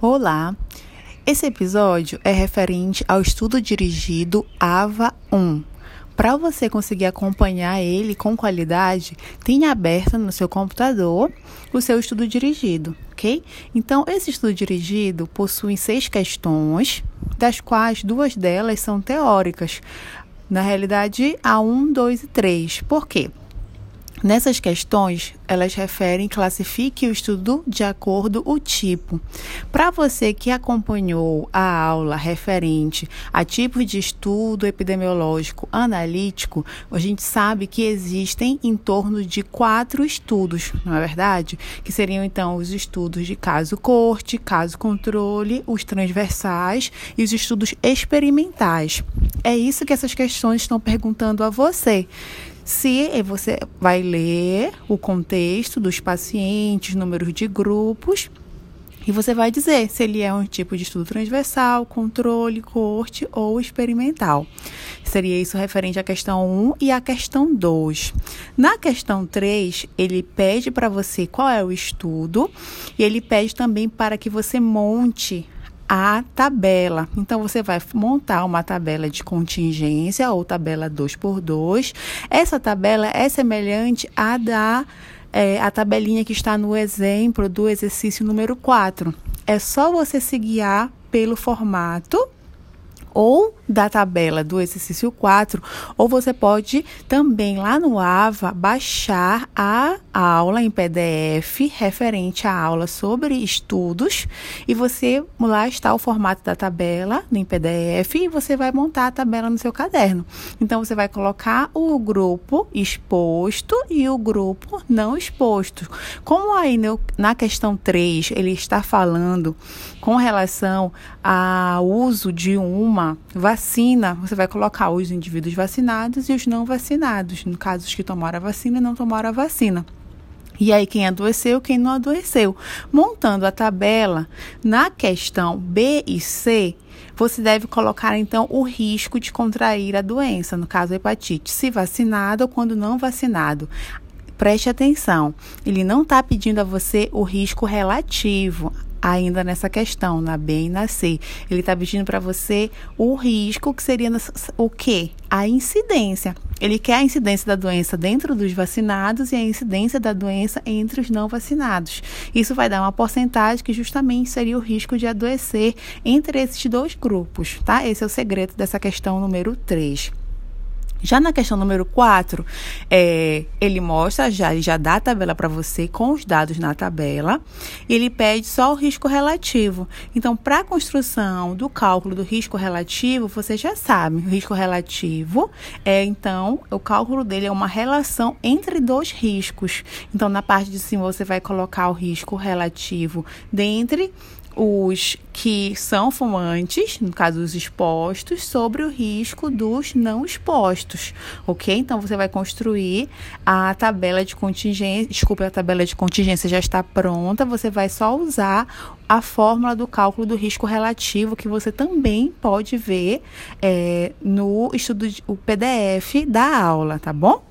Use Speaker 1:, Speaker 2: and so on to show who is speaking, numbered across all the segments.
Speaker 1: Olá! Esse episódio é referente ao estudo dirigido AVA 1. Para você conseguir acompanhar ele com qualidade, tenha aberto no seu computador o seu estudo dirigido, ok? Então, esse estudo dirigido possui seis questões, das quais duas delas são teóricas. Na realidade, a 1, 2 e 3. Por quê? Nessas questões, elas referem classifique o estudo de acordo o tipo. Para você que acompanhou a aula referente a tipos de estudo epidemiológico analítico, a gente sabe que existem em torno de quatro estudos, não é verdade? Que seriam então os estudos de caso corte, caso controle, os transversais e os estudos experimentais. É isso que essas questões estão perguntando a você se você vai ler o contexto dos pacientes, números de grupos, e você vai dizer se ele é um tipo de estudo transversal, controle, corte ou experimental. Seria isso referente à questão 1 e à questão 2. Na questão 3, ele pede para você qual é o estudo e ele pede também para que você monte a tabela. Então, você vai montar uma tabela de contingência ou tabela 2 por 2 Essa tabela é semelhante à da é, a tabelinha que está no exemplo do exercício número 4. É só você se guiar pelo formato ou da tabela do exercício 4, ou você pode também lá no AVA baixar a aula em PDF referente à aula sobre estudos e você lá está o formato da tabela em PDF e você vai montar a tabela no seu caderno. Então você vai colocar o grupo exposto e o grupo não exposto. Como aí no, na questão 3 ele está falando com relação ao uso de uma vacina, você vai colocar os indivíduos vacinados e os não vacinados, no caso os que tomaram a vacina e não tomaram a vacina. E aí, quem adoeceu, quem não adoeceu. Montando a tabela, na questão B e C, você deve colocar então o risco de contrair a doença, no caso a hepatite, se vacinado ou quando não vacinado. Preste atenção, ele não está pedindo a você o risco relativo ainda nessa questão, na B e na C. Ele está pedindo para você o risco, que seria o quê? A incidência. Ele quer a incidência da doença dentro dos vacinados e a incidência da doença entre os não vacinados. Isso vai dar uma porcentagem que justamente seria o risco de adoecer entre esses dois grupos, tá? Esse é o segredo dessa questão número 3. Já na questão número 4, é, ele mostra, já, já dá a tabela para você com os dados na tabela. Ele pede só o risco relativo. Então, para a construção do cálculo do risco relativo, você já sabe, o risco relativo é, então, o cálculo dele é uma relação entre dois riscos. Então, na parte de cima, você vai colocar o risco relativo dentre os que são fumantes, no caso os expostos, sobre o risco dos não expostos, ok? Então você vai construir a tabela de contingência, desculpa, a tabela de contingência já está pronta, você vai só usar a fórmula do cálculo do risco relativo que você também pode ver é, no estudo, o PDF da aula, tá bom?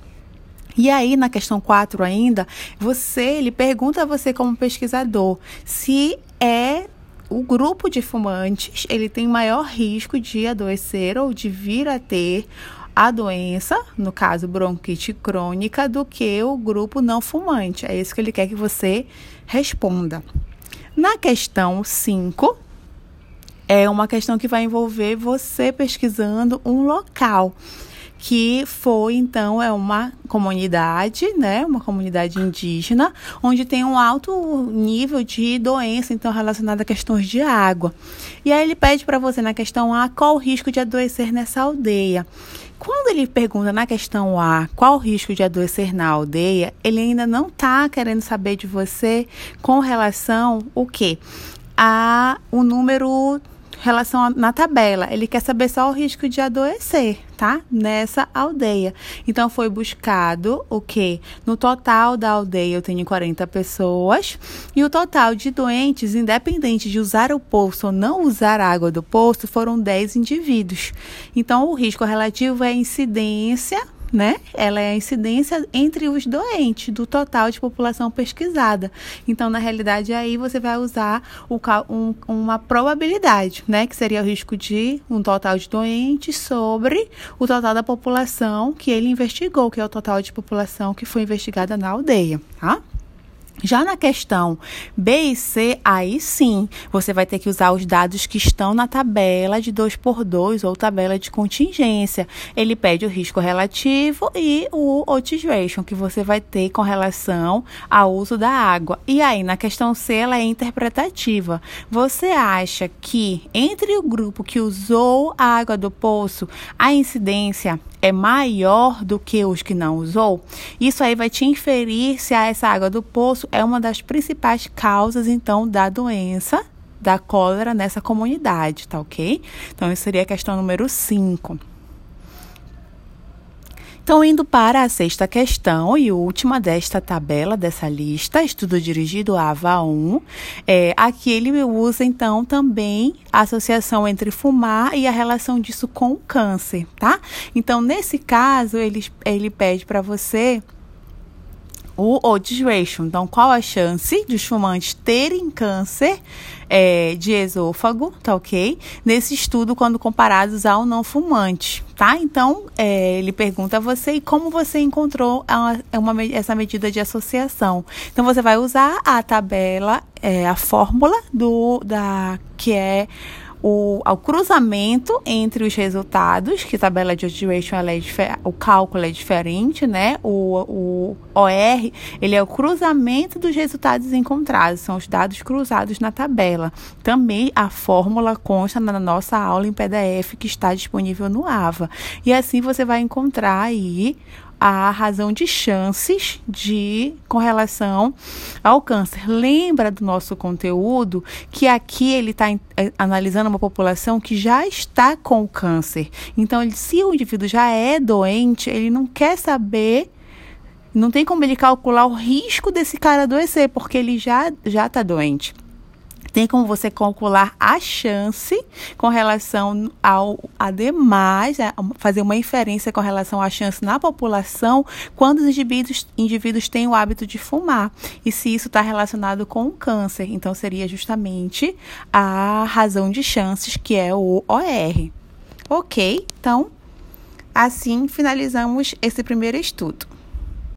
Speaker 1: E aí, na questão 4 ainda, você, ele pergunta a você como pesquisador se é o grupo de fumantes ele tem maior risco de adoecer ou de vir a ter a doença, no caso bronquite crônica, do que o grupo não fumante. É isso que ele quer que você responda. Na questão 5, é uma questão que vai envolver você pesquisando um local que foi então é uma comunidade, né, uma comunidade indígena, onde tem um alto nível de doença então relacionada a questões de água. E aí ele pede para você na questão A qual o risco de adoecer nessa aldeia. Quando ele pergunta na questão A qual o risco de adoecer na aldeia, ele ainda não está querendo saber de você com relação o quê? A o número relação a, na tabela. Ele quer saber só o risco de adoecer, tá? Nessa aldeia. Então foi buscado o que? No total da aldeia eu tenho 40 pessoas e o total de doentes, independente de usar o poço ou não usar a água do poço, foram 10 indivíduos. Então o risco relativo é a incidência né? Ela é a incidência entre os doentes do total de população pesquisada. Então, na realidade, aí você vai usar o, um, uma probabilidade, né? Que seria o risco de um total de doentes sobre o total da população que ele investigou, que é o total de população que foi investigada na aldeia, tá? Já na questão B e C, aí sim, você vai ter que usar os dados que estão na tabela de 2 por 2 ou tabela de contingência. Ele pede o risco relativo e o odds ratio que você vai ter com relação ao uso da água. E aí, na questão C, ela é interpretativa. Você acha que entre o grupo que usou a água do poço, a incidência é maior do que os que não usou? Isso aí vai te inferir se essa água do poço é uma das principais causas, então, da doença da cólera nessa comunidade, tá ok? Então, isso seria a questão número 5. Então, indo para a sexta questão e última desta tabela, dessa lista, estudo dirigido a AVA 1, é, aqui ele usa, então, também a associação entre fumar e a relação disso com o câncer, tá? Então, nesse caso, ele, ele pede para você o odds ratio. Então, qual a chance de os fumantes terem câncer é, de esôfago, tá ok? Nesse estudo, quando comparados ao não fumante, tá? Então, é, ele pergunta a você e como você encontrou a, uma, essa medida de associação. Então, você vai usar a tabela, é, a fórmula do da que é o, ao cruzamento entre os resultados, que tabela de odds ratio é o cálculo é diferente, né? O, o OR, ele é o cruzamento dos resultados encontrados, são os dados cruzados na tabela. Também a fórmula consta na nossa aula em PDF que está disponível no AVA. E assim você vai encontrar aí a razão de chances de com relação ao câncer. Lembra do nosso conteúdo que aqui ele está é, analisando uma população que já está com câncer. Então, ele, se o indivíduo já é doente, ele não quer saber não tem como ele calcular o risco desse cara adoecer, porque ele já já está doente tem como você calcular a chance com relação ao ademais, fazer uma inferência com relação à chance na população quando os indivíduos, indivíduos têm o hábito de fumar e se isso está relacionado com o câncer. Então seria justamente a razão de chances que é o OR. Ok, então assim finalizamos esse primeiro estudo.